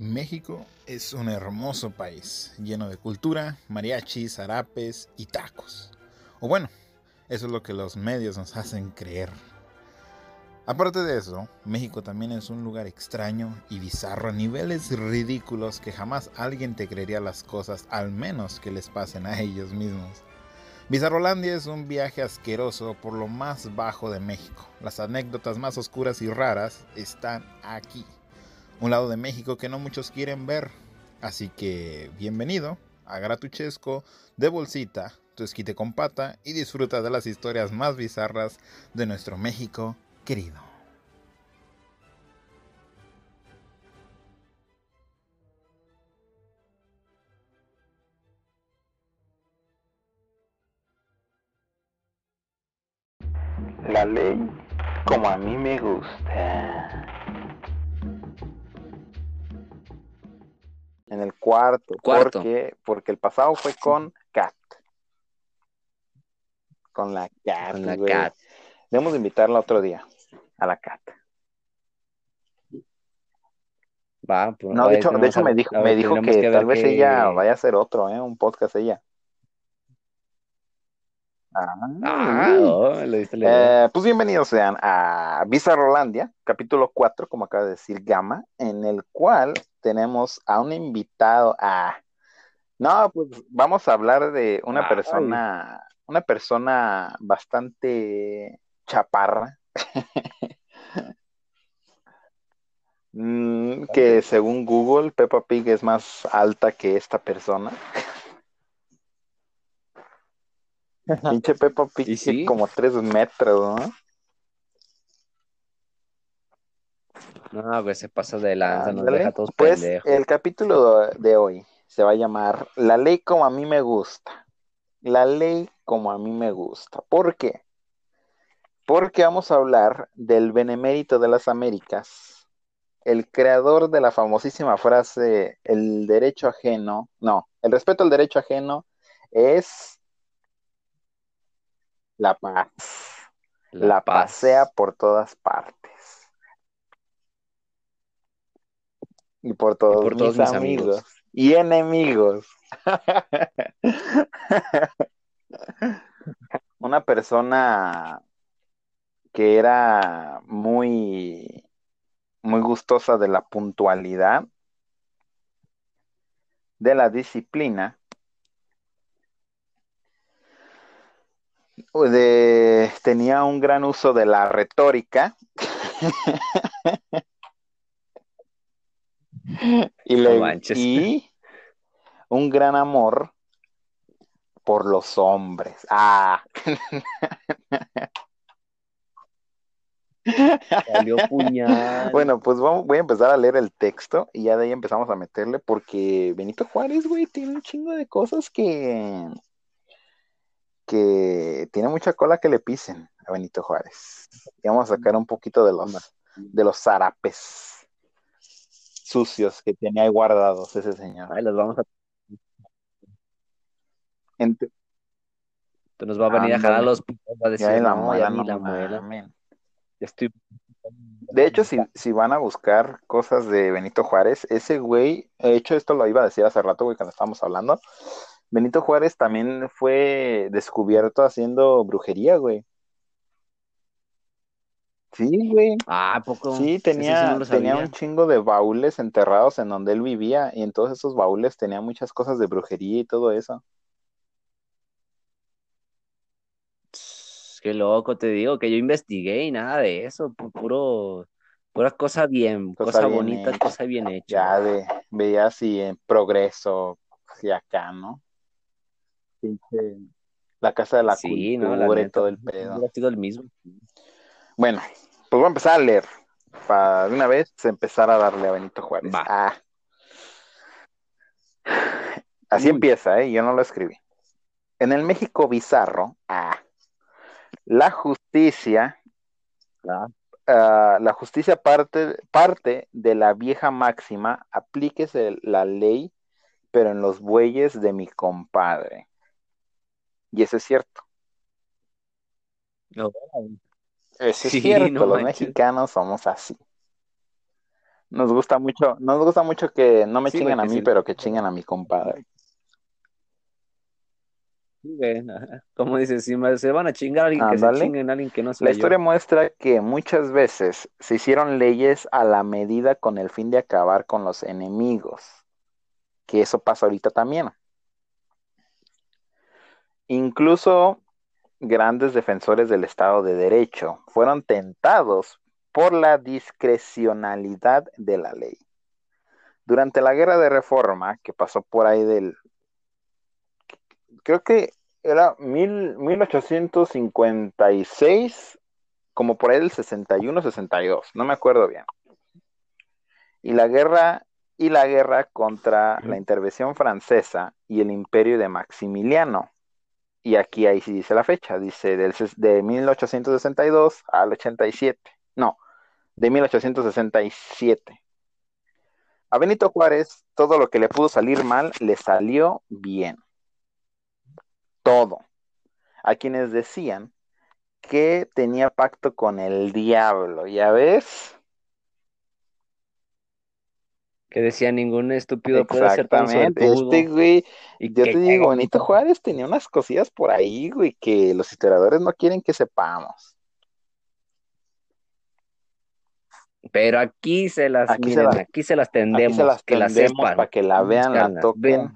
México es un hermoso país, lleno de cultura, mariachis, zarapes y tacos. O bueno, eso es lo que los medios nos hacen creer. Aparte de eso, México también es un lugar extraño y bizarro a niveles ridículos que jamás alguien te creería las cosas, al menos que les pasen a ellos mismos. Bizarrolandia es un viaje asqueroso por lo más bajo de México. Las anécdotas más oscuras y raras están aquí un lado de México que no muchos quieren ver. Así que bienvenido a Gratuchesco de Bolsita, tu esquite con pata y disfruta de las historias más bizarras de nuestro México querido. La ley como a mí me gusta. En el cuarto. Cuarto. Porque, porque el pasado fue con Kat. Con la Kat. Con la güey. Kat. Debemos de invitarla otro día. A la Cat. Va, pues, No, de hecho, de hecho me dijo, me dijo que, tal vez ella vaya a hacer otro, ¿eh? Un podcast ella. Ah, oh, idea. Eh, pues bienvenidos sean a Bizarrolandia, capítulo 4, como acaba de decir Gama, en el cual tenemos a un invitado a... No, pues vamos a hablar de una Ay. persona, una persona bastante chaparra, Mm, que según Google, Peppa Pig es más alta que esta persona. Pinche Peppa Pig ¿Y sí? como tres metros, ¿no? No, güey, se pasa de lanza, nos deja todos Pues pendejos. el capítulo de hoy se va a llamar La ley como a mí me gusta. La ley como a mí me gusta. ¿Por qué? Porque vamos a hablar del benemérito de las Américas, el creador de la famosísima frase, el derecho ajeno, no, el respeto al derecho ajeno es la paz. La, paz. pasea por todas partes. Y por todos, por todos mis, mis amigos. amigos. y enemigos. Una persona que era muy, muy gustosa de la puntualidad, de la disciplina, de, tenía un gran uso de la retórica y, le- No y un gran amor por los hombres. Ah, Salió puñal. bueno, pues vamos- voy a empezar a leer el texto y ya de ahí empezamos a meterle porque Benito Juárez, güey, tiene un chingo de cosas que que tiene mucha cola que le pisen a Benito Juárez. Y vamos a sacar un poquito de los de los zarapes sucios que tenía ahí guardados ese señor. Ay, los vamos a... Ent- Nos va a venir a jalar los va a decir, la muela, no la muela. estoy... De hecho, si, si van a buscar cosas de Benito Juárez, ese güey, de hecho, esto lo iba a decir hace rato, güey, cuando estábamos hablando. Benito Juárez también fue descubierto haciendo brujería, güey. Sí, güey. Ah, ¿a poco? Sí, tenía, tenía un chingo de baúles enterrados en donde él vivía, y en todos esos baúles tenía muchas cosas de brujería y todo eso. Qué loco, te digo que yo investigué y nada de eso, pu- puro, pura cosa bien, Cosa cosa bien bonita, hecha. cosa bien hecha. Ya de, veía así en progreso, y acá, ¿no? Pinche, la casa de la Sí, no, la y todo el pedo. sido el mismo. Bueno, pues voy a empezar a leer. Para de una vez empezar a darle a Benito Juárez. Ah. Así Uy. empieza, ¿eh? Yo no lo escribí. En el México bizarro, ah, la justicia, Ah, ah, la justicia parte, parte de la vieja máxima, aplíquese la ley, pero en los bueyes de mi compadre. Y eso es cierto. no, Eso es Sí, cierto, no los manches. mexicanos somos así. Nos gusta mucho, nos gusta mucho que no me Sí, chinguen güey, a mí, sí. pero que chinguen a mi compadre. Como dices, si me- se van a chingar a alguien que se Ándale. chinguen a alguien que no La soy yo. historia muestra que muchas veces se hicieron leyes a la medida con el fin de acabar con los enemigos. Que eso pasa ahorita también. Incluso grandes defensores del Estado de Derecho fueron tentados por la discrecionalidad de la ley. Durante la guerra de reforma, que pasó por ahí del... Creo que era mil, 1856, como por ahí del 61, 62, no me acuerdo bien. Y la guerra y la guerra contra la intervención francesa y el imperio de Maximiliano. Y aquí ahí sí dice la fecha, dice del, de 1862 al 87. No, de 1867. A Benito Juárez todo lo que le pudo salir mal le salió bien. Todo. A quienes decían que tenía pacto con el diablo, ¿ya ves? Que decía ningún estúpido puede ser tan suertudo. Este güey, Y yo te digo, mucho. Juárez tenía unas cosillas por ahí, güey, que los historiadores no quieren que sepamos. Pero aquí se las, Aquí se miren, las- aquí se las tendemos, se las que las sepan. para que la vean, la toquen, vean,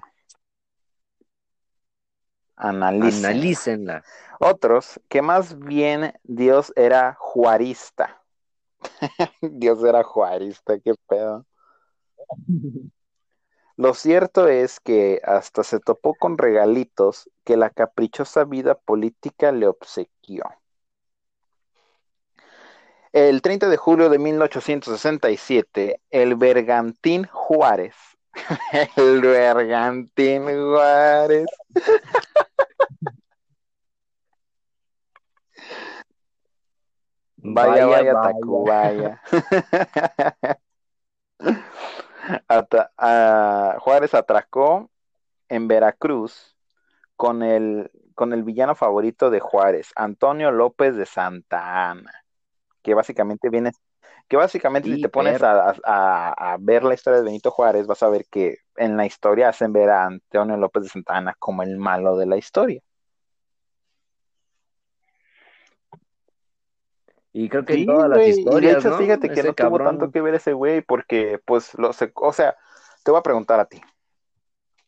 analícenla. Otros, que más bien Dios era juarista. Dios era juarista, qué pedo. Lo cierto es que hasta se topó con regalitos que la caprichosa vida política le obsequió. El 30 de julio de 1867, el Bergantín Juárez, el Bergantín Juárez, Vaya, vaya, Tacubaya. Ata- a- Juárez atracó en Veracruz con el, con el villano favorito de Juárez, Antonio López de Santa Ana, que básicamente viene, que básicamente si te pones a, a- a ver la historia de Benito Juárez, vas a ver que en la historia hacen ver a Antonio López de Santa Ana como el malo de la historia. Y creo que Sí, en todas las güey, y de historias, hecho, ¿no? fíjate que Ese no tuvo tanto que ver ese güey, porque, pues, lo o sea, te voy a preguntar a ti.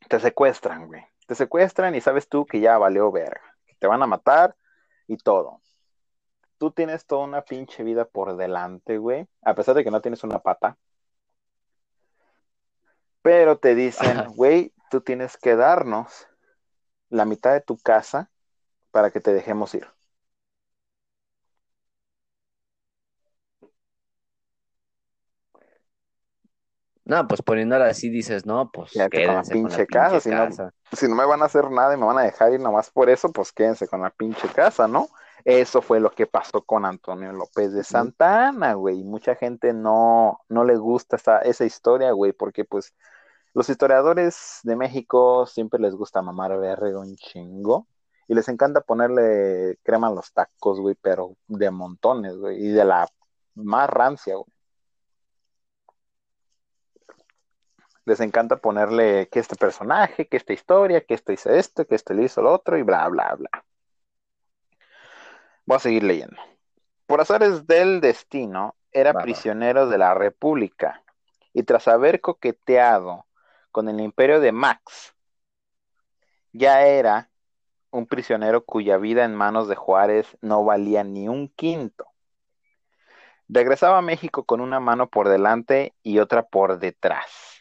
Te secuestran, güey. Te secuestran y sabes tú que ya valió verga. Te van a matar y todo. Tú tienes toda una pinche vida por delante, güey. A pesar de que no tienes una pata. Pero te dicen, güey, tú tienes que darnos la mitad de tu casa para que te dejemos ir. No, pues poniéndola así dices, no, pues Quédate con la quédense con la pinche casa, pinche si no- casa. si no me van a hacer nada y me van a dejar ir nomás por eso, pues quédense con la pinche casa, ¿no? Eso fue lo que pasó con Antonio López de Santa Ana, güey. Y Mucha gente no, no le gusta esa, esa historia, güey, porque pues los historiadores de México siempre les gusta mamar verga un chingo. Y les encanta ponerle crema a los tacos, güey, pero de montones, güey. Y de la más rancia, güey. Les encanta ponerle que este personaje, que esta historia, que esto hizo esto, que esto le hizo lo otro y bla, bla, bla. Voy a seguir leyendo. Por azares del destino, era prisionero de la República y tras haber coqueteado con el imperio de Max, ya era un prisionero cuya vida en manos de Juárez no valía ni un quinto. Regresaba a México con una mano por delante y otra por detrás.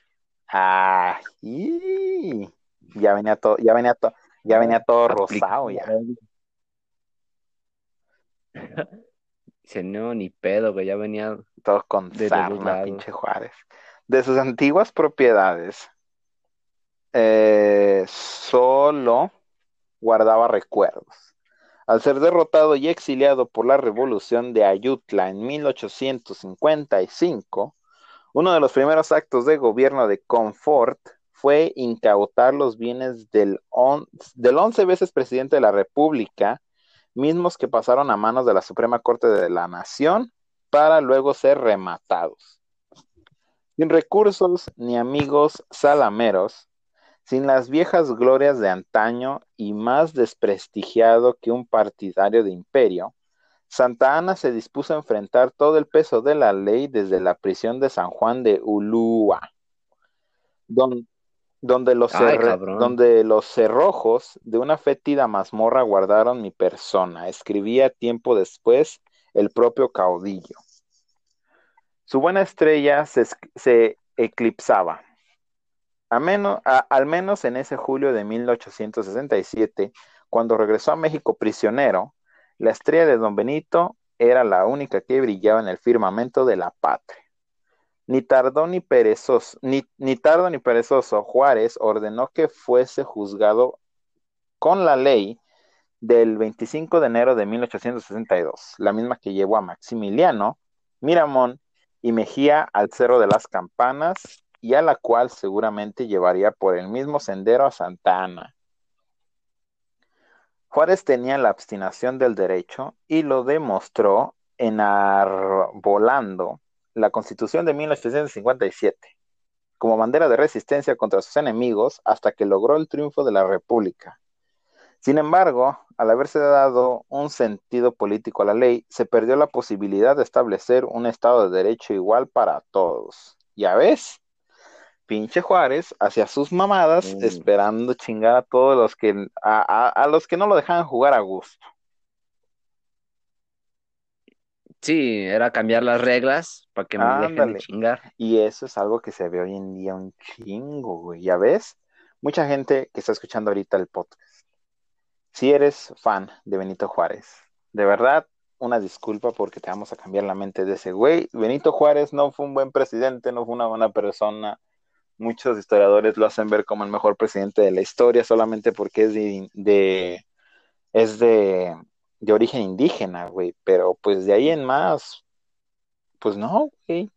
Ah, y ya venía todo, ya venía todo, ya venía todo rosado ya. Dice, no, ni pedo, güey, ya venía. Todo con sarna, pinche Juárez. De sus antiguas propiedades, eh, solo guardaba recuerdos. Al ser derrotado y exiliado por la revolución de Ayutla en 1855, uno de los primeros actos de gobierno de Confort fue incautar los bienes del, del 11 veces presidente de la República, mismos que pasaron a manos de la Suprema Corte de la Nación para luego ser rematados. Sin recursos ni amigos salameros, sin las viejas glorias de antaño y más desprestigiado que un partidario de imperio, Santa Ana se dispuso a enfrentar todo el peso de la ley desde la prisión de San Juan de Ulúa, donde, los, donde los cerrojos de una fétida mazmorra guardaron mi persona, escribía tiempo después el propio caudillo. Su buena estrella se, eclipsaba. al menos en ese julio de 1867, cuando regresó a México prisionero, la estrella de don Benito era la única que brillaba en el firmamento de la patria. Ni tardó ni perezoso, ni, ni ni perezoso, Juárez ordenó que fuese juzgado con la ley del 25 de enero de 1862, la misma que llevó a Maximiliano Miramón y Mejía al Cerro de las Campanas y a la cual seguramente llevaría por el mismo sendero a Santa Ana. Juárez tenía la obstinación del derecho y lo demostró enarbolando la Constitución de 1857 como bandera de resistencia contra sus enemigos hasta que logró el triunfo de la República. Sin embargo, al haberse dado un sentido político a la ley, se perdió la posibilidad de establecer un Estado de Derecho igual para todos. Ya ves, pinche Juárez hacia sus mamadas, mm. esperando chingar a todos los que, a, los que no lo dejaban jugar a gusto. Sí, era cambiar las reglas para que me dejen chingar. Y eso es algo que se ve hoy en día un chingo, güey. Ya ves, mucha gente que está escuchando ahorita el podcast si eres fan de Benito Juárez, de verdad, una disculpa porque te vamos a cambiar la mente de ese güey. Benito Juárez no fue un buen presidente, no fue una buena persona. Muchos historiadores lo hacen ver como el mejor presidente de la historia solamente porque es de, es de, de origen indígena, güey. Pero pues de ahí en más, pues no, güey.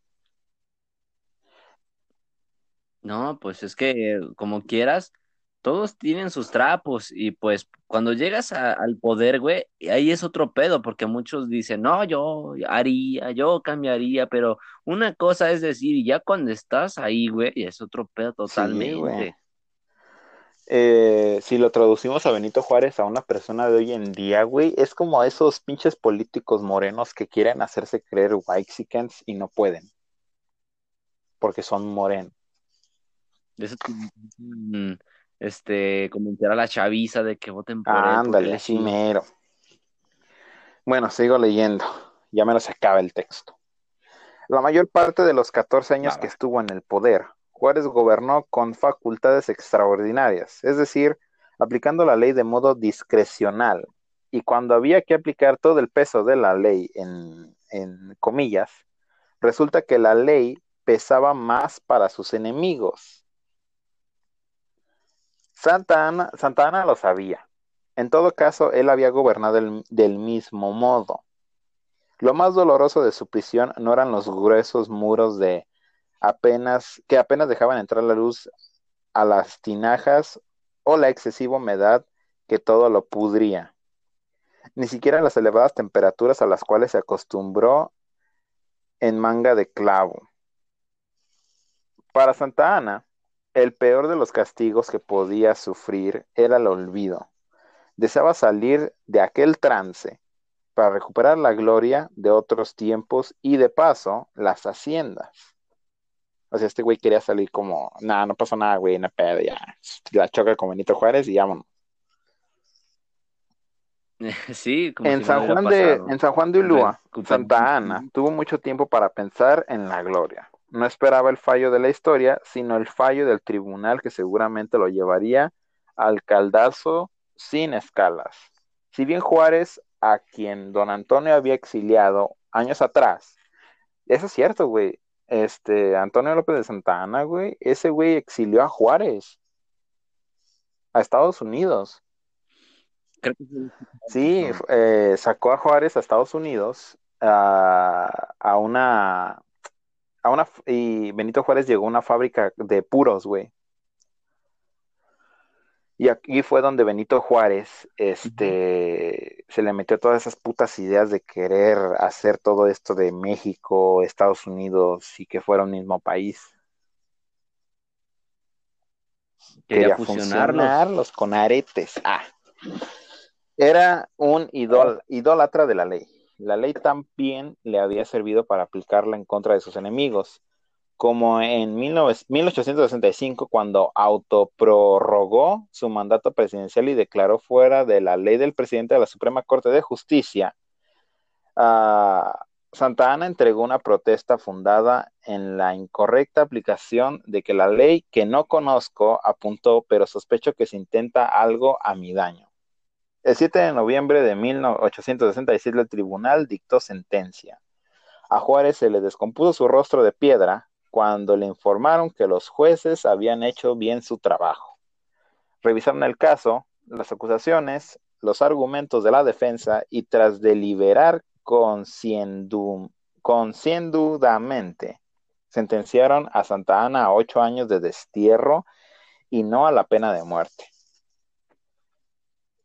No, pues es que como quieras, todos tienen sus trapos y pues cuando llegas al poder, güey, ahí es otro pedo, porque muchos dicen, no, yo haría, yo cambiaría, pero una cosa es decir, y ya cuando estás ahí, güey, es otro pedo totalmente. Eh, si lo traducimos a Benito Juárez, a una persona de hoy en día, güey, es como a esos pinches políticos morenos que quieren hacerse creer whitexicans y no pueden, porque son morenos. Eso, este, comentar a la chaviza de que voten por él. Ándale, así mero. Bueno, sigo leyendo. Ya me lo sacaba el texto. La mayor parte de los 14 años que estuvo en el poder, Juárez gobernó con facultades extraordinarias, es decir, aplicando la ley de modo discrecional. Y cuando había que aplicar todo el peso de la ley en, en comillas, resulta que la ley pesaba más para sus enemigos Santa Ana, Santa Ana lo sabía. En todo caso, él había gobernado del mismo modo. Lo más doloroso de su prisión no eran los gruesos muros de apenas que apenas dejaban entrar la luz a las tinajas o la excesiva humedad que todo lo pudría. Ni siquiera las elevadas temperaturas a las cuales se acostumbró en manga de clavo. Para Santa Ana, el peor de los castigos que podía sufrir era el olvido. Deseaba salir de aquel trance para recuperar la gloria de otros tiempos y de paso las haciendas. O sea, este güey quería salir como, nada, no pasó nada, güey, una pedo, ya. La choca con Benito Juárez y vámonos. Sí, como en, San Juan de, en San Juan de Ulúa, Santa Ana, tuvo mucho tiempo para pensar en la gloria. No esperaba el fallo de la historia, sino el fallo del tribunal que seguramente lo llevaría al caldazo sin escalas. Si bien Juárez, a quien don Antonio había exiliado años atrás, eso es cierto, güey. Este, Antonio López de Santa Ana, güey, ese güey exilió a Juárez a Estados Unidos. Sí, eh, sacó a Juárez a Estados Unidos a una a una, y Benito Juárez llegó a una fábrica de puros, güey. Y aquí fue donde Benito Juárez este, se le metió todas esas putas ideas de querer hacer todo esto de México, Estados Unidos y que fuera un mismo país. Quería, fusionarlos. con aretes. Ah. Era un idol, idólatra de la ley. La ley también le había servido para aplicarla en contra de sus enemigos como en 1865 cuando autoprorrogó su mandato presidencial y declaró fuera de la ley del presidente de la Suprema Corte de Justicia, ah, Santa Ana entregó una protesta fundada en la incorrecta aplicación de que la ley que no conozco apuntó, pero sospecho que se intenta algo a mi daño. El 7 de noviembre de 1867 el tribunal dictó sentencia. A Juárez se le descompuso su rostro de piedra cuando le informaron que los jueces habían hecho bien su trabajo. Revisaron el caso, las acusaciones, los argumentos de la defensa y tras deliberar conciendudamente, sentenciaron a Santa Ana a ocho años de destierro y no a la pena de muerte.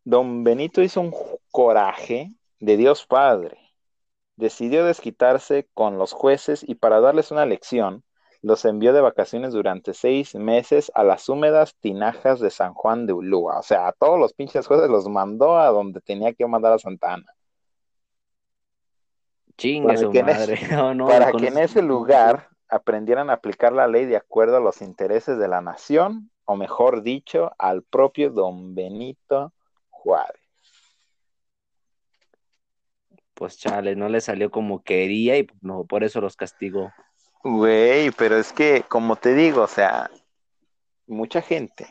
Don Benito hizo un coraje de Dios Padre. Decidió desquitarse con los jueces y para darles una lección, los envió de vacaciones durante seis meses a las húmedas tinajas de San Juan de Ulúa. O sea, a todos los pinches jueces los mandó a donde tenía que mandar a Santana. Chinga su madre. para que en ese lugar aprendieran a aplicar la ley de acuerdo a los intereses de la nación, o mejor dicho, al propio don Benito Juárez. Pues chale, no le salió como quería y pues, no, por eso los castigó. Güey, pero es que, como te digo, o sea, mucha gente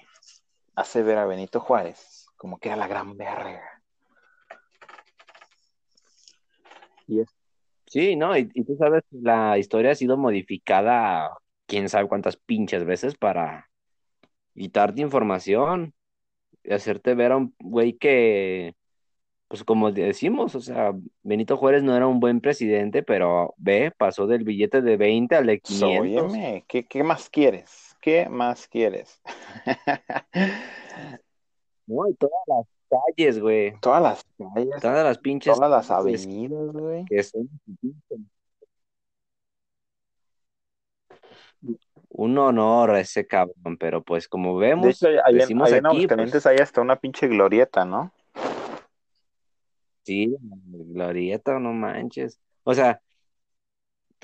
hace ver a Benito Juárez como que era la gran verga. Sí, ¿no? Y, tú sabes, la historia ha sido modificada quién sabe cuántas pinches veces para quitarte información y hacerte ver a un güey que pues como decimos, o sea, Benito Juárez no era un buen presidente, pero ve, pasó del billete de 20 al de 500. Óyeme, ¿qué, más quieres? ¿Qué más quieres? no, y todas las calles, güey. Todas las calles. Todas las pinches. Todas las avenidas, güey. Un honor a ese cabrón, pero pues como vemos, de hecho, decimos en, aquí, pues hay hasta una pinche glorieta, ¿no? Sí, glorieta, no manches. O sea,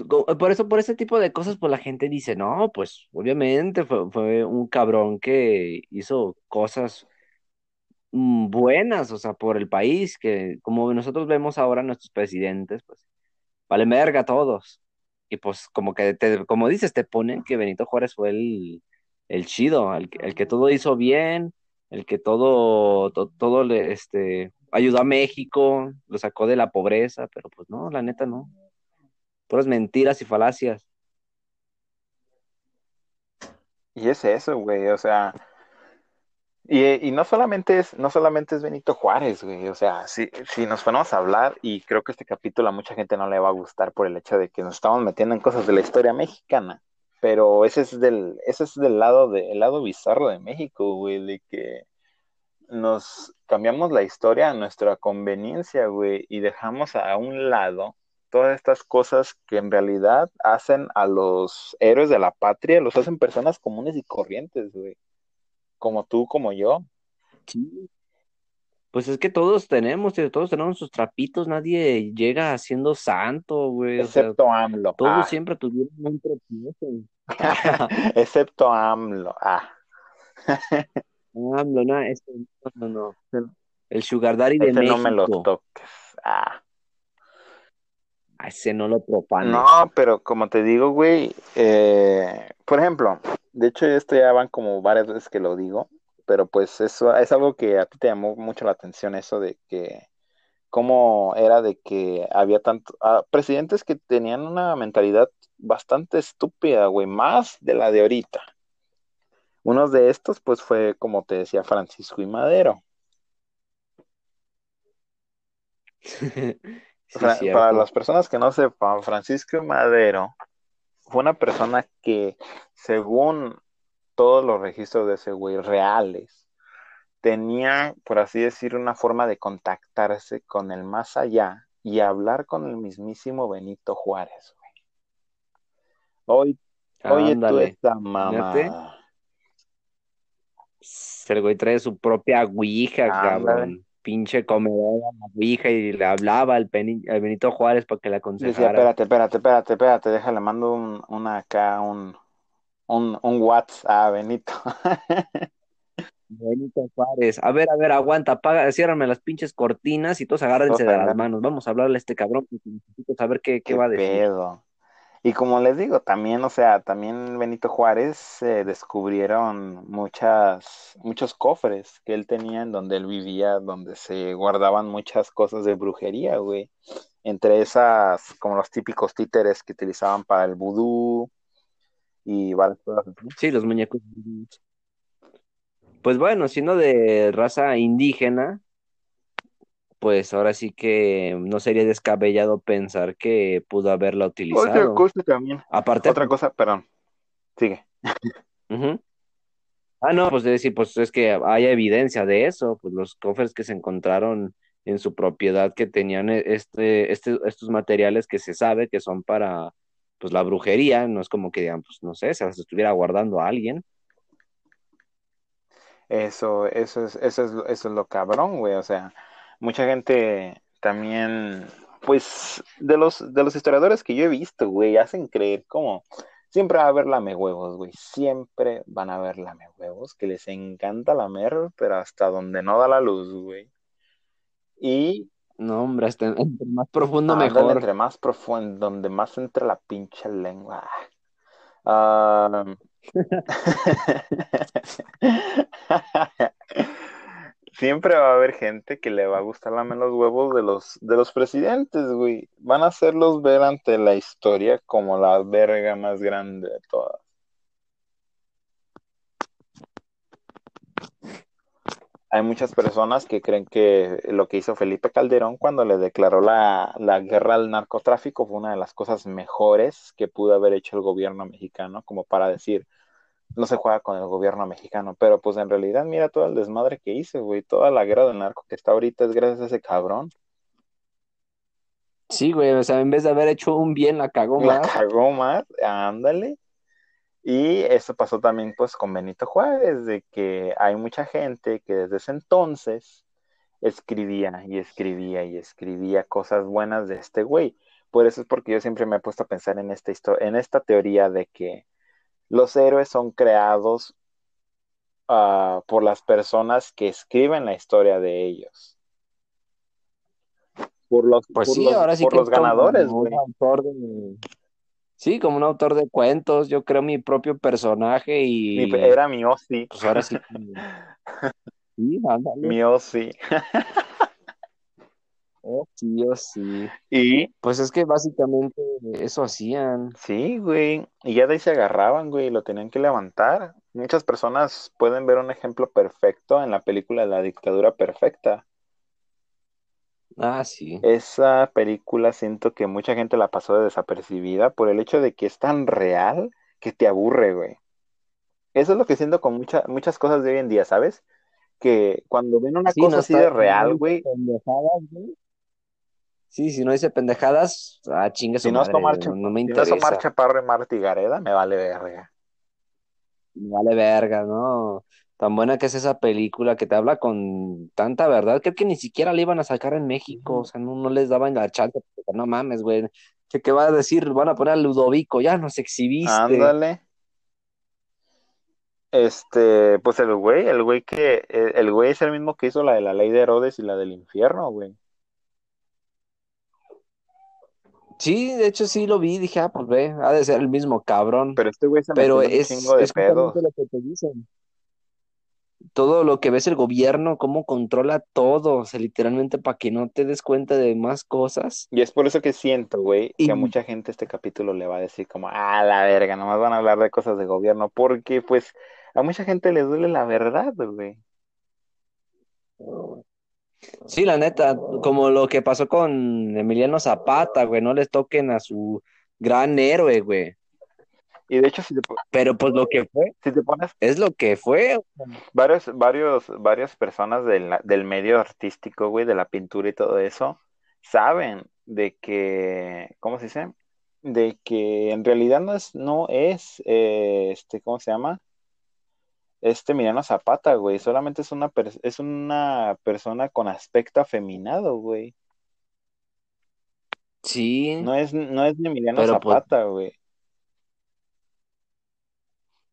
por eso, por ese tipo de cosas, pues la gente dice, no, pues obviamente fue, un cabrón que hizo cosas mm, buenas, o sea, por el país, que como nosotros vemos ahora nuestros presidentes, pues vale verga todos. Y pues como que, te, como dices, te ponen que Benito Juárez fue el, el chido, el, el que todo hizo bien, el que todo, todo, le, este, ayudó a México, lo sacó de la pobreza, pero pues no, la neta no. Puras mentiras y falacias. Y es eso, güey, o sea, y, no solamente es, no solamente es Benito Juárez, güey, o sea, si, si nos ponemos a hablar, y creo que este capítulo a mucha gente no le va a gustar por el hecho de que nos estamos metiendo en cosas de la historia mexicana, pero ese es del, ese es del lado de, el lado bizarro de México, güey, de que nos cambiamos la historia a nuestra conveniencia, güey, y dejamos a un lado todas estas cosas que en realidad hacen a los héroes de la patria, los hacen personas comunes y corrientes, güey. Como tú, como yo. Sí. Pues es que todos tenemos, todos tenemos sus trapitos, nadie llega siendo santo, güey. Excepto AMLO. Todos ah. siempre tuvieron un tropiezo. Excepto AMLO. Ah. AMLO, no, este, no, no, El Sugar Daddy de México. no me lo toques. Ah. ese no lo propanes. No, pero como te digo, güey, eh, por ejemplo, de hecho esto ya van como varias veces que lo digo, pero pues eso es algo que a ti te llamó mucho la atención, eso de que cómo era de que había tanto ah, presidentes que tenían una mentalidad bastante estúpida, güey, más de la de ahorita. Uno de estos, pues, fue, como te decía, Francisco y Madero. para las personas que no sepan, Francisco y Madero fue una persona que, según todos los registros de ese güey reales, tenía, por así decir, una forma de contactarse con el más allá y hablar con el mismísimo Benito Juárez, güey. Hoy, oye tú esta mamá. El güey trae su propia ouija, Ándale. cabrón. Pinche comedor a la ouija y le hablaba al, Peni- al Benito Juárez para que la Decía, aconsejara. espérate, espérate, espérate, espérate, déjale, mando un, una acá, un, un, un WhatsApp a Benito. Benito Juárez. A ver, a ver, aguanta, apaga, ciérrame las pinches cortinas y todos agárrense de las manos. Vamos a hablarle a este cabrón porque necesito saber qué, qué ¿Qué va a decir. pedo? Y como les digo, también, o sea, también Benito Juárez se descubrieron muchas, muchos cofres que él tenía en donde él vivía, donde se guardaban muchas cosas de brujería, güey. Entre esas, como los típicos títeres que utilizaban para el vudú y varias cosas. Sí, los muñecos. Pues bueno, siendo de raza indígena, pues ahora sí que no sería descabellado pensar que pudo haberla Otra utilizado. cosa también, Aparte, otra cosa, perdón, sigue. Ah, no, pues es decir, pues es que hay evidencia de eso, pues los cofres que se encontraron en su propiedad que tenían e- este, este, estos materiales que se sabe que son para pues la brujería, no es como que digan, pues no sé, se las estuviera guardando a alguien. Eso, eso es, eso es, eso es lo cabrón, güey. O sea, mucha gente también, pues, de los, de los historiadores que yo he visto, güey, hacen creer como siempre va a haber lamehuevos, güey. Siempre van a haber lamehuevos que les encanta lamer, pero hasta donde no da la luz, güey. Y No, hombre, hasta entre más profundo ándale, mejor. entre más profundo, donde más entra la pinche lengua. Ah, Siempre va a haber gente que le va a gustar lamer los huevos de los, de los presidentes, güey. Van a hacerlos ver ante la historia como la verga más grande de todas. Hay muchas personas que creen que lo que hizo Felipe Calderón cuando le declaró la, la guerra al narcotráfico fue una de las cosas mejores que pudo haber hecho el gobierno mexicano, como para decir, no se juega con el gobierno mexicano, pero pues en realidad mira todo el desmadre que hice, güey, toda la guerra del narco que está ahorita es gracias a ese cabrón. Sí, güey, o sea, en vez de haber hecho un bien, la cagó La más. cagó más, ándale. Y eso pasó también pues con Benito Juárez, de que hay mucha gente que desde ese entonces escribía y escribía y escribía cosas buenas de este güey. Por eso es porque yo siempre me he puesto a pensar en esta historia, en esta teoría de que los héroes son creados uh, por las personas que escriben la historia de ellos. Por los, Pues por sí, los, ahora sí por que los ganadores, un güey. autor de... Sí, como un autor de cuentos, yo creo mi propio personaje y Mi- Era mi Ozzy. pues ahora sí. Sí, ándale. Mi Ozzy. Oh, sí, oh, sí. Y Pues es que básicamente eso hacían. sí, güey. Y ya de ahí se agarraban, güey, y lo tenían que levantar. Muchas personas pueden ver un ejemplo perfecto en la película La dictadura perfecta. Ah, sí. Esa película siento que mucha gente la pasó de desapercibida por el hecho de que es tan real que te aburre, güey. Eso es lo que siento con mucha- muchas cosas de hoy en día, ¿sabes? Que cuando ven una Sí, cosa no así de real, güey. Sí, si no dice pendejadas, ah, chingue si no es madre, Omar, no, me si no es interesa. Omar Chaparro y Marta Gareda, me vale verga. Me Vale verga, ¿no? Tan buena que es esa película que te habla con tanta verdad. Creo que ni siquiera la iban a sacar en México, o sea, no, no les daban la chance. porque No mames, güey. ¿Qué, qué va a decir? Van a poner a Ludovico, ya nos exhibiste. Ándale. Este, pues el güey, el güey que, el güey es el mismo que hizo la de la ley de Herodes y la del infierno, güey. Sí, de hecho sí lo vi, dije, ah, pues ve, ha de ser el mismo cabrón. Pero este güey se Pero en un es, chingo de es pedos. lo que te dicen. Todo lo que ves el gobierno, cómo controla todo, o sea, literalmente para que no te des cuenta de más cosas. Y es por eso que siento, güey, que a mucha gente este capítulo le va a decir como, ah, la verga, nomás van a hablar de cosas de gobierno, porque pues a mucha gente le duele la verdad, güey. Sí, la neta, como lo que pasó con Emiliano Zapata, güey, no les toquen a su gran héroe, güey. Y de hecho, si te, Pero pues lo que fue, si te pones es lo que fue. varios, varios, varias personas del, del medio artístico, güey, de la pintura y todo eso, saben de que, ¿cómo se dice? De que en realidad no es, no es, eh, este, ¿cómo se llama? Este Emiliano Zapata, güey, solamente es una, per- es una persona con aspecto afeminado, güey. Sí, No es, no es ni Emiliano Pero, pues, Zapata, güey.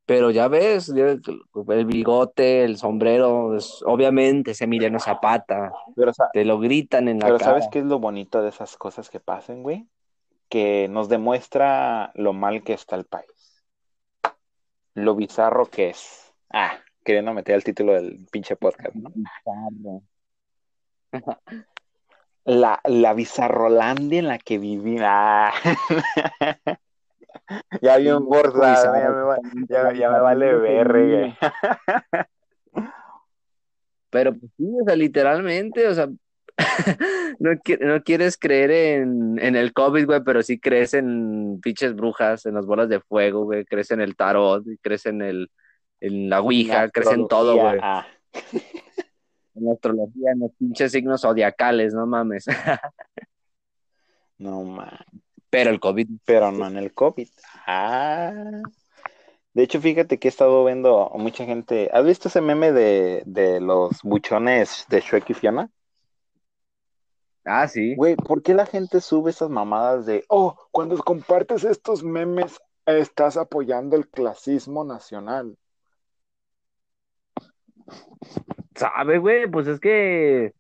pero ya ves, el bigote, el sombrero, es- obviamente es Emiliano Zapata. Pero, Te lo gritan en la pero cara. ¿sabes qué es lo bonito de esas cosas que pasen, güey? Que nos demuestra lo mal que está el país. Lo bizarro que es. Ah, queriendo meter el título del pinche podcast, ¿no? La, la bizarrolandia en la que viví. Ah. ya bien forzado, ya me, va- ya, ya me vale verga. Pero pues sí, o sea, literalmente, o sea, no, no quieres creer en, en el COVID, güey, pero sí crees en pinches brujas, en las bolas de fuego, güey, crees en el tarot, crees en el, en la ouija, crees en todo, güey, ah. en astrología, en los pinches signos zodiacales, no mames, No mames. pero el COVID, pero no en el COVID. Ah. De hecho, fíjate que he estado viendo a mucha gente. ¿Has visto ese meme de, de los buchones de Shrek y Fiona? ah, sí, Güey, ¿por qué la gente sube esas mamadas de, oh, cuando compartes estos memes, estás apoyando el clasismo nacional? Sabe, güey, pues es que,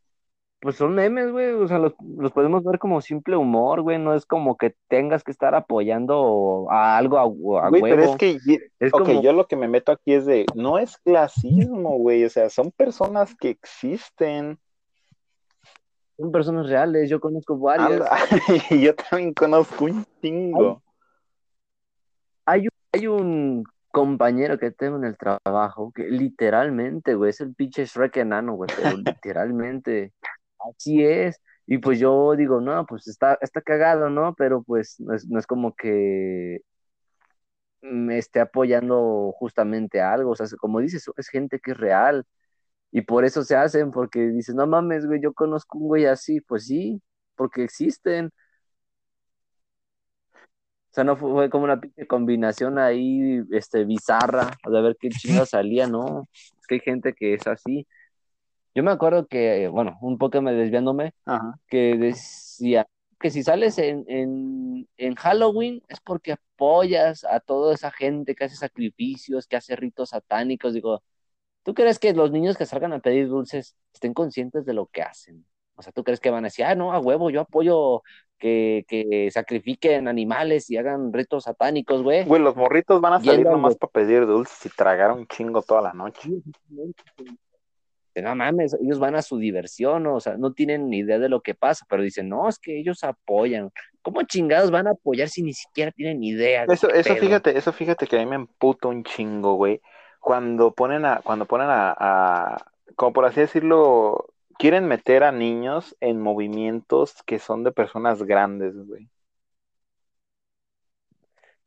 pues son memes, güey, o sea, los, los podemos ver como simple humor, güey, no es como que tengas que estar apoyando a algo a, a Güey, pero es huevo. que, Es ok, como- yo lo que me meto aquí es de, no es clasismo, güey, o sea, son personas que existen. Son personas reales, yo conozco varias. Yo también conozco un chingo. Hay un compañero que tengo en el trabajo que literalmente, güey, es el pinche Shrek enano, güey, pero literalmente así es. Y pues yo digo, no, pues está, está cagado, ¿no? Pero pues no es, no es como que me esté apoyando justamente a algo. O sea, como dices, es gente que es real. Y por eso se hacen, porque dices, no mames, güey, yo conozco un güey así. Pues sí, porque existen. O sea, no fue, fue como una pinche combinación ahí, este, bizarra, de ver qué chingada salía, ¿no? Es que hay gente que es así. Yo me acuerdo que, bueno, un poco me desviándome, Ajá. que decía que si sales en, en, en Halloween es porque apoyas a toda esa gente que hace sacrificios, que hace ritos satánicos. Digo, ¿tú crees que los niños que salgan a pedir dulces estén conscientes de lo que hacen? O sea, ¿tú crees que van a decir, ah, no, a huevo, yo apoyo que, que sacrifiquen animales y hagan ritos satánicos, güey? Güey, los morritos van a salir Yendo, nomás para pedir dulces y tragar un chingo toda la noche. No mames, ellos van a su diversión, o sea, no tienen ni idea de lo que pasa, pero dicen, no, es que ellos apoyan. ¿Cómo chingados van a apoyar si ni siquiera tienen idea? de Eso, eso pedo? fíjate, eso fíjate que a mí me emputa un chingo, güey. Cuando ponen a, cuando ponen a, a, como por así decirlo, quieren meter a niños en movimientos que son de personas grandes, güey.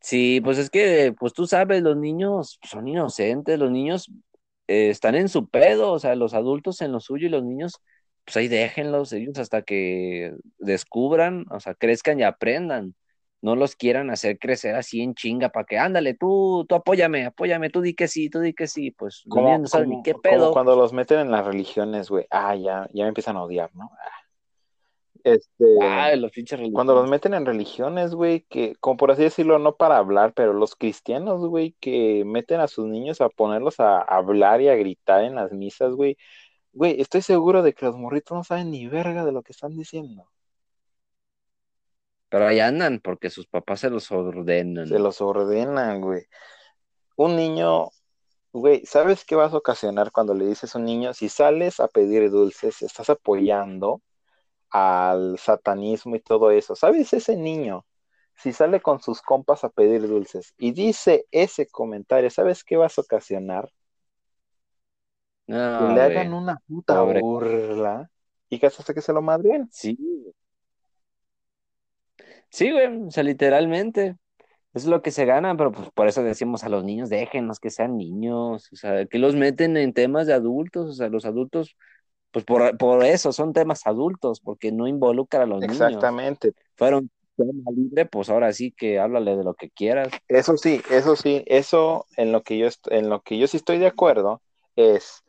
Sí, pues es que, pues tú sabes, los niños son inocentes, los niños eh, están en su pedo, o sea, los adultos en lo suyo y los niños, pues ahí déjenlos ellos hasta que descubran, o sea, crezcan y aprendan. No los quieran hacer crecer así en chinga para que, ándale, tú, tú apóyame, apóyame, tú di que sí, tú di que sí, pues Como, no como- ni qué como pedo. cuando los meten en las religiones, güey. Ah, ya, ya me empiezan a odiar, ¿no? Este, Ah, los pinches cuando los meten en religiones, güey, que, como por así decirlo, no para hablar, pero los cristianos, güey, que meten a sus niños a ponerlos a hablar y a gritar en las misas, güey. Güey, estoy seguro de que los morritos no saben ni verga de lo que están diciendo. Pero ahí andan porque sus papás se los ordenan. Se los ordenan, güey. Un niño, güey, ¿sabes qué vas a ocasionar cuando le dices a un niño, si sales a pedir dulces, estás apoyando al satanismo y todo eso? ¿Sabes ese niño? Si sale con sus compas a pedir dulces y dice ese comentario, ¿sabes qué vas a ocasionar? No, que le hagan una puta Pobre. burla y que hasta que se lo madrien. Sí. Sí, güey, o sea, literalmente. es lo que se ganan, pero pues por eso decimos a los niños, déjenos que sean niños, o sea, que los meten en temas de adultos, o sea, los adultos, pues por, por eso son temas adultos, porque no involucran a los niños. Exactamente. Fueron tema libre, pues ahora sí que háblale de lo que quieras. Eso sí, eso sí, eso en lo que yo, en lo que yo sí estoy de acuerdo es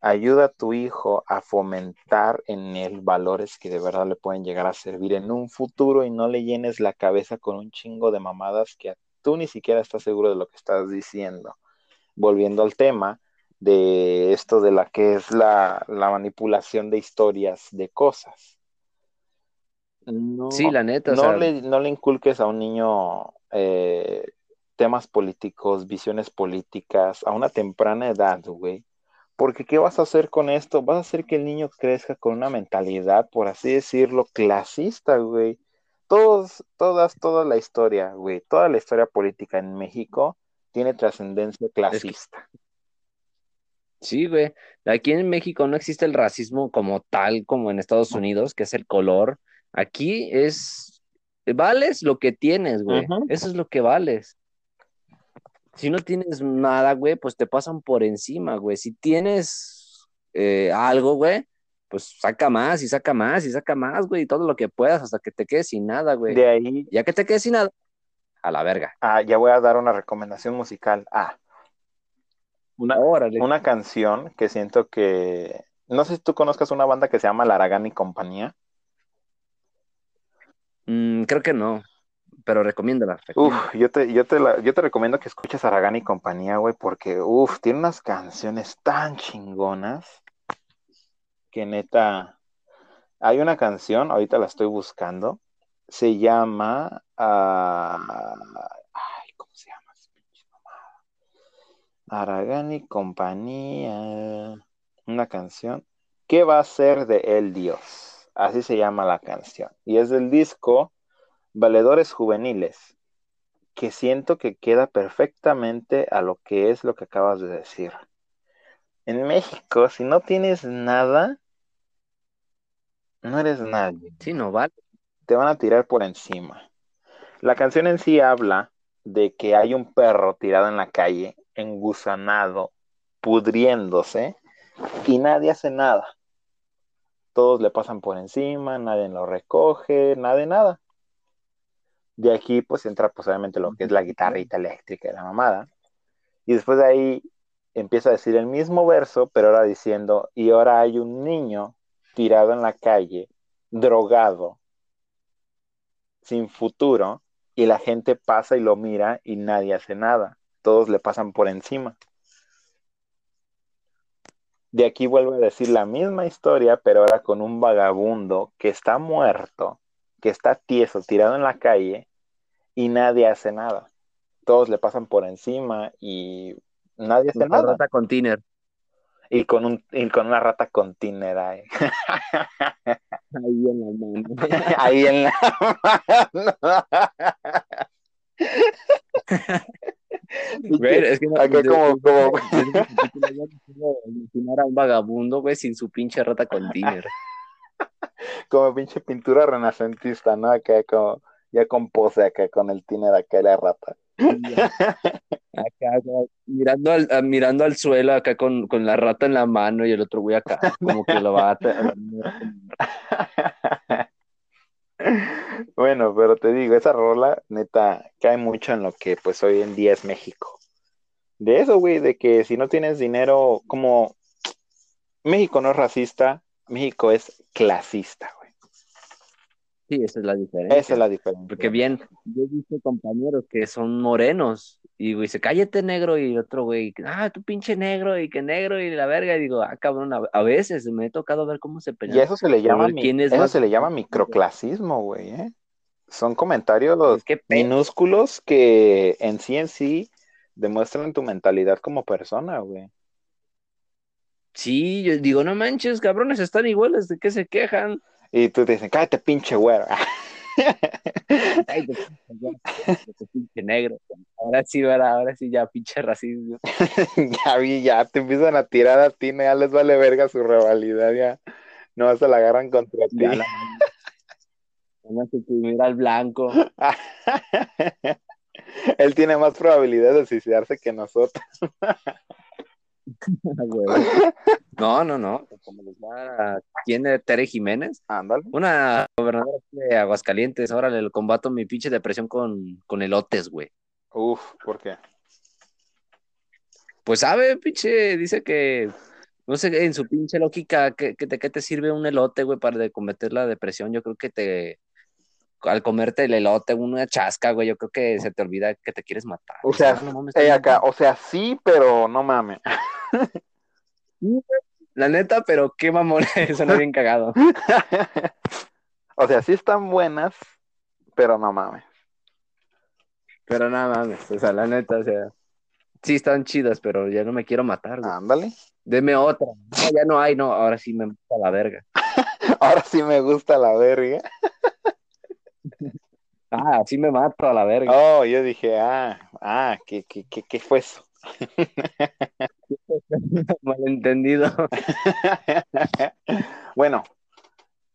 ayuda a tu hijo a fomentar en él valores que de verdad le pueden llegar a servir en un futuro y no le llenes la cabeza con un chingo de mamadas que tú ni siquiera estás seguro de lo que estás diciendo. Volviendo al tema de esto de la que es la, la manipulación de historias de cosas. No, Sí, la neta, o no sea, le, no le inculques a un niño eh, temas políticos, visiones políticas a una temprana edad, güey. Porque ¿qué vas a hacer con esto? Vas a hacer que el niño crezca con una mentalidad, por así decirlo, clasista, güey. Todos, todas, toda la historia, güey, toda la historia política en México tiene trascendencia clasista. sí, güey. Aquí en México no existe el racismo como tal, como en Estados Unidos, que es el color. Aquí es, vales lo que tienes, güey. Eso es lo que vales. Si no tienes nada, güey, pues te pasan por encima, güey. Si tienes eh, algo, güey, pues saca más y saca más y saca más, güey, y todo lo que puedas hasta que te quedes sin nada, güey. De ahí, Ya que te quedes sin nada, a la verga. ah, ya voy a dar una recomendación musical. Ah, una, Órale. una canción que siento que. No sé si tú conozcas una banda que se llama Laragán y Compañía. Mm, creo que no, pero recomiéndala. Uf, yo te, yo te, la- yo te recomiendo que escuches Aragán y compañía, güey, porque, uf, tiene unas canciones tan chingonas que neta. Hay una canción, ahorita la estoy buscando, se llama. ah, ay, ¿cómo se llama? Aragán y compañía. Una canción. ¿Qué va a ser de él Dios? Así se llama la canción. Y es del disco Valedores Juveniles que siento que queda perfectamente a lo que es lo que acabas de decir. En México, si no tienes nada, no eres nadie. Sí, no vale. Te van a tirar por encima. La canción en sí habla de que hay un perro tirado en la calle, engusanado, pudriéndose, y nadie hace nada. Todos le pasan por encima, nadie lo recoge, nada de nada. De aquí pues entra pues obviamente lo que es la guitarrita eléctrica de la mamada. Y después de ahí empieza a decir el mismo verso, pero ahora diciendo, y ahora hay un niño tirado en la calle, drogado, sin futuro, y la gente pasa y lo mira y nadie hace nada. Todos le pasan por encima. De aquí vuelve a decir la misma historia, pero ahora con un vagabundo que está muerto, que está tieso, tirado en la calle, y nadie hace nada. Todos le pasan por encima y nadie hace La nada. rata con tiner. Y con, un, y con una rata con tiner ahí. Ahí en la mano. ahí en la mano. Güey, es que no, Acá como- como- imaginar a un vagabundo, güey, sin su pinche rata con tiner. como pinche pintura renacentista, ¿no? Acá como, ya con pose acá, con el tiner acá de la rata. Acá, mirando al, a- mirando al suelo, acá con, con la rata en la mano y el otro güey acá, como que lo va a... Bueno, pero te digo, esa rola, neta, cae mucho en lo que pues hoy en día es México. De eso, güey, de que si no tienes dinero, como México no es racista, México es clasista, güey. Sí, esa es la diferencia. Esa es la diferencia. Porque bien, yo he visto compañeros que son morenos y güey, dice, cállate negro y otro güey, ah, tú pinche negro y que negro y la verga. Y digo, ah, cabrón, a, a veces me he tocado ver cómo se pelean. Y eso se le llama, mi- es eso más- se le llama microclasismo, güey, ¿eh? Son comentarios Es que minúsculos que en sí en sí demuestran tu mentalidad como persona, güey. Sí, yo digo, no manches, cabrones, están iguales, ¿de qué se quejan? Y tú te dicen, cállate, pinche güero. De pinche negro. Ahora sí, ¿verdad? ahora sí, ya pinche racismo. ya vi, ya te empiezan a tirar a ti, no, ya les vale verga su rivalidad, ya. No se la agarran contra ti. La... A suprimir al blanco. Él tiene más probabilidad de suicidarse que nosotros. No, no, no. Como les va tiene Tere Jiménez, Ándale. una gobernadora de Aguascalientes. Ahora le combato mi pinche depresión con, con elotes, güey. Uf, ¿por qué? Pues sabe, pinche, dice que, no sé, en su pinche lógica, ¿qué, qué te, qué te sirve un elote, güey, para de cometer la depresión? Yo creo que te, al comerte el elote, una chasca, güey, yo creo que se te olvida que te quieres matar. O sea, No mames, eh, acá, o sea, sí, pero no mames. La neta, pero qué mamón, suena bien cagado. o sea, sí están buenas, pero no mames. Pero nada mames, o sea, la neta, o sea, sí están chidas, pero ya no me quiero matar, güey. Ándale. Deme otra. No, ya no hay, no, ahora sí me gusta la verga. Ahora sí me gusta la verga. Ah, sí me mato a la verga. Oh, yo dije, ah, ah, ¿qué, qué, qué, qué fue eso? Malentendido. bueno,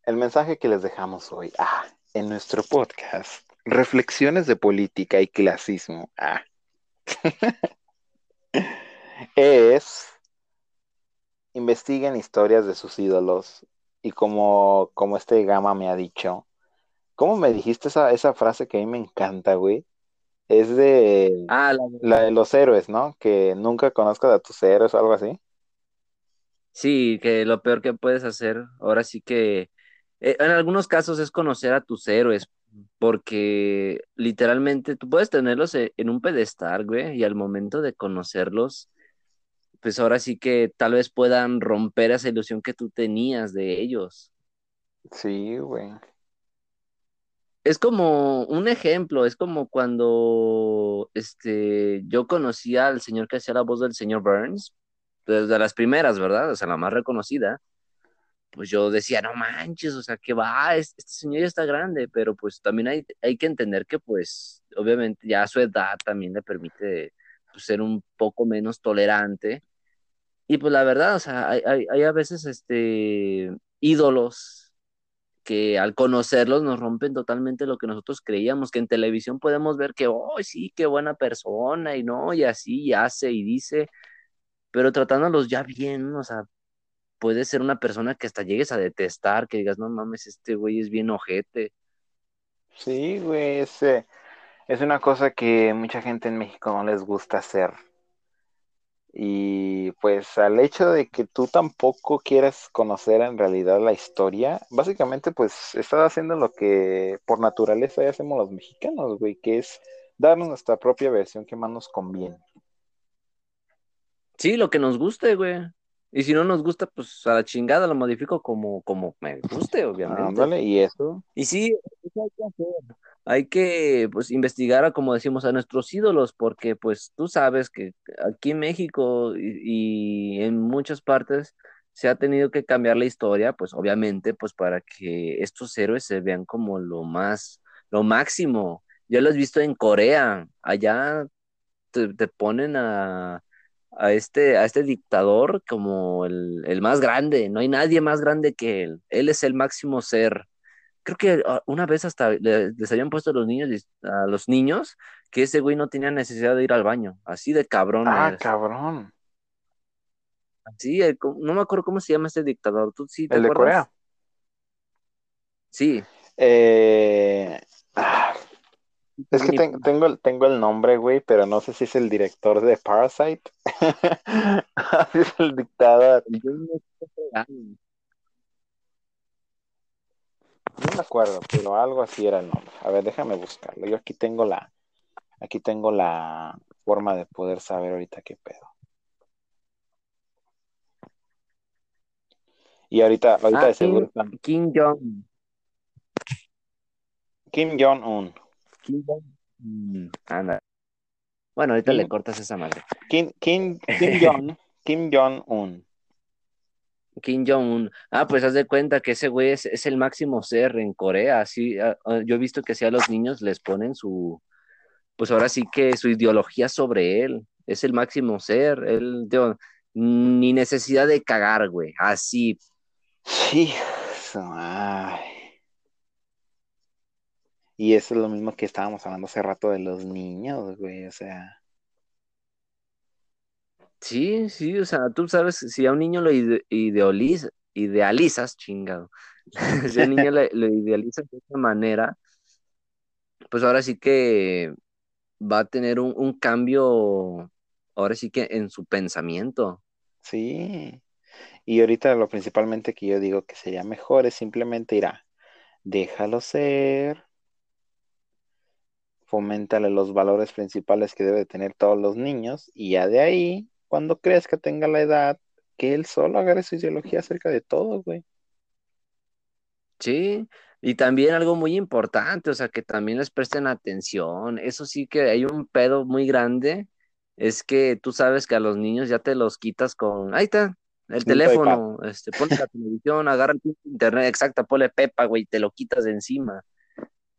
el mensaje que les dejamos hoy, ah, en nuestro podcast, Reflexiones de Política y Clasismo, ah, es investiguen historias de sus ídolos y como, como este Gama me ha dicho, ¿cómo me dijiste esa, esa frase que a mí me encanta, güey? Es de Ah, la la de los héroes, ¿no? Que nunca conozcas a tus héroes o algo así. Sí, que lo peor que puedes hacer, ahora sí que, eh, en algunos casos es conocer a tus héroes, porque literalmente tú puedes tenerlos e- en un pedestal, güey, y al momento de conocerlos, pues ahora sí que tal vez puedan romper esa ilusión que tú tenías de ellos. Sí, güey. Es como un ejemplo, es como cuando este, yo conocí al señor que hacía la voz del señor Burns, desde las primeras, ¿verdad? O sea, la más reconocida. Pues yo decía, no manches, o sea, que va, este, este señor ya está grande, pero pues también hay, hay que entender que pues obviamente ya su edad también le permite pues, ser un poco menos tolerante. Y pues la verdad, o sea, hay, hay, hay a veces este, ídolos que al conocerlos nos rompen totalmente lo que nosotros creíamos, que en televisión podemos ver que, oh, sí, qué buena persona, y no, y así, y hace y dice, pero tratándolos ya bien, o sea, puede ser una persona que hasta llegues a detestar, que digas, no mames, este güey es bien ojete. Sí, güey, es, es una cosa que mucha gente en México no les gusta hacer. Y pues al hecho de que tú tampoco quieras conocer en realidad la historia, básicamente pues estás haciendo lo que por naturaleza ya hacemos los mexicanos, güey, que es darnos nuestra propia versión que más nos conviene. Sí, lo que nos guste, güey. Y si no nos gusta, pues a la chingada lo modifico como, como me guste, obviamente. Ándale, y eso. Y sí, eso hay que hacer. Hay que, pues, investigar, a, como decimos, a nuestros ídolos, porque, pues, tú sabes que aquí en México y, y en muchas partes se ha tenido que cambiar la historia, pues, obviamente, pues, para que estos héroes se vean como lo más, lo máximo. Yo lo he visto en Corea, allá te, te ponen a, a este, a este dictador como el, el más grande, no hay nadie más grande que él, él es el máximo ser creo que ah, una vez hasta le- les habían puesto a los niños, a los niños que ese güey no tenía necesidad de ir al baño. Así de cabrón Ah, es. cabrón. Así, el no me acuerdo cómo se llama este dictador. ¿Tú sí te El de acuerdas? Corea. Sí. Eh, es que ten- tengo, el- tengo el nombre, güey, pero no sé si es el director de Parasite. Así es el dictador. Yo no me acuerdo, pero algo así era el nombre. A ver, déjame buscarlo. Yo aquí tengo la, aquí tengo la forma de poder saber ahorita qué pedo. Y ahorita, ahorita Ah, de seguro Kim, Kim Jong. Kim Jong-un. Kim Jong. Mm, anda. Bueno, ahorita Kim- le cortas esa madre. Kim, Kim, Kim Jong, Kim Jong-un. Kim Jong-un. Ah, pues haz de cuenta que ese güey es, es el máximo ser en Corea. Así, ah, ah, yo he visto que si a los niños les ponen su, pues ahora sí que su ideología sobre él. Es el máximo ser. Él, digo, ni necesidad de cagar, güey. Así. Sí, ay. Y eso es lo mismo que estábamos hablando hace rato de los niños, güey, o sea. Sí, sí, o sea, tú sabes, si a un niño lo idealizas, chingado, si a un niño lo idealizas de esa manera, pues ahora sí que va a tener un, cambio, ahora sí que en su pensamiento. Sí, y ahorita lo principalmente que yo digo que sería mejor es simplemente ir a déjalo ser, foméntale los valores principales que debe tener todos los niños y ya de ahí, cuando creas que tenga la edad, que él solo agarre su ideología acerca de todo, güey. Sí, y también algo muy importante, o sea, que también les presten atención. Eso sí que hay un pedo muy grande, es que tú sabes que a los niños ya te los quitas con, ahí está, el teléfono, este, ponle la televisión, agarra el internet, exacta, ponle Pepa, güey, te lo quitas de encima.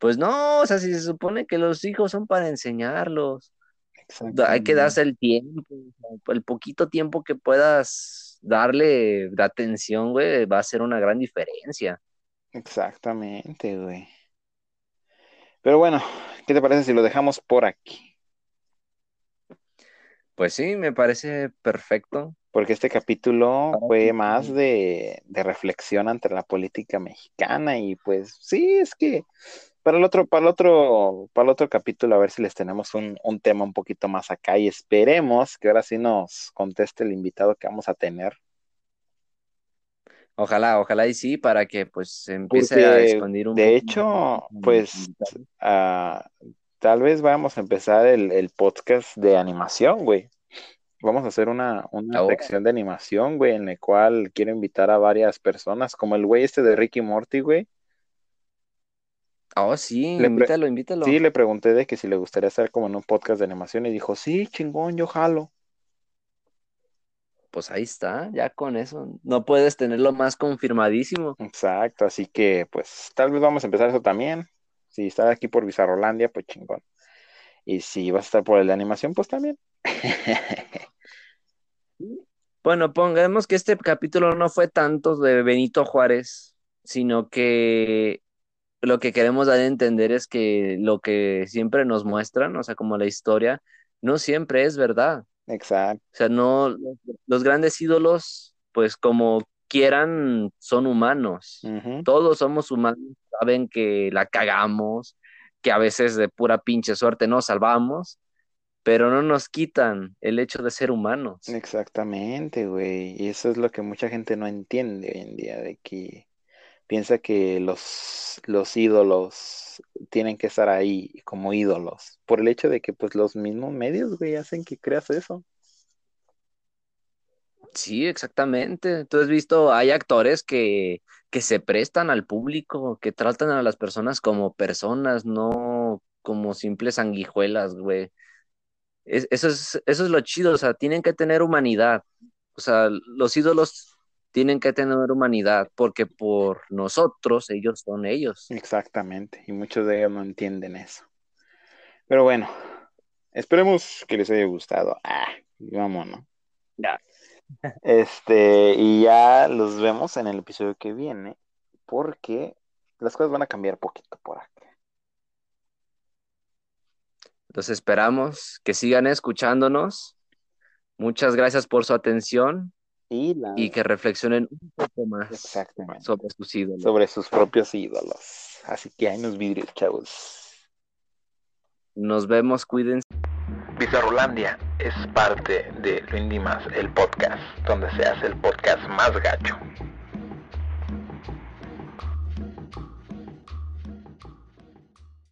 Pues no, o sea, si se supone que los hijos son para enseñarlos, hay que darse el tiempo, el poquito tiempo que puedas darle de atención, güey, va a ser una gran diferencia. Exactamente, güey. Pero bueno, ¿qué te parece si lo dejamos por aquí? Pues sí, me parece perfecto. Porque este capítulo fue más de, de reflexión ante la política mexicana y pues sí, es que para el otro, para el otro, para el otro capítulo, a ver si les tenemos un, un, tema un poquito más acá y esperemos que ahora sí nos conteste el invitado que vamos a tener. Ojalá, ojalá y sí, para que pues se empiece a esconder un De hecho, pues ah, tal vez vamos a empezar el, el podcast de animación, güey. Vamos a hacer una, una oh. sección de animación, güey, en la cual quiero invitar a varias personas, como el güey este de Ricky Morty, güey Oh, sí, invítalo, invítalo. Sí, le pregunté de que si le gustaría hacer como en un podcast de animación y dijo, sí, chingón, yo jalo. Pues ahí está, ya con eso. No puedes tenerlo más confirmadísimo. Exacto, así que pues tal vez vamos a empezar eso también. Si estás aquí por Bizarrolandia, pues chingón. Y si vas a estar por el de animación, pues también. bueno, pongamos que este capítulo no fue tanto de Benito Juárez, sino que lo que queremos dar a entender es que lo que siempre nos muestran, o sea, como la historia, no siempre es verdad. Exacto. O sea, no, los grandes ídolos, pues como quieran, son humanos. Todos somos humanos, saben que la cagamos, que a veces de pura pinche suerte nos salvamos, pero no nos quitan el hecho de ser humanos. Exactamente, güey. Y eso es lo que mucha gente no entiende hoy en día, de que piensa que los, los ídolos tienen que estar ahí como ídolos, por el hecho de que pues los mismos medios, güey, hacen que creas eso. Sí, exactamente. Tú has visto, hay actores que, que se prestan al público, que tratan a las personas como personas, no como simples sanguijuelas, güey. eso, es, eso es lo chido, o sea, tienen que tener humanidad. O sea, los ídolos tienen que tener humanidad, porque por nosotros ellos son ellos. Exactamente, y muchos de ellos no entienden eso. Pero bueno, esperemos que les haya gustado. Ah, vámonos. Ya. Este, y ya los vemos en el episodio que viene, porque las cosas van a cambiar poquito por aquí. Los esperamos, que sigan escuchándonos. Muchas gracias por su atención y, que reflexionen un poco más sobre sus ídolos. Sobre sus propios ídolos. Así que hay unos vidrios, chavos. Nos vemos, cuídense. Bizarrolandia es parte de Lo Más, el podcast, donde se hace el podcast más gacho.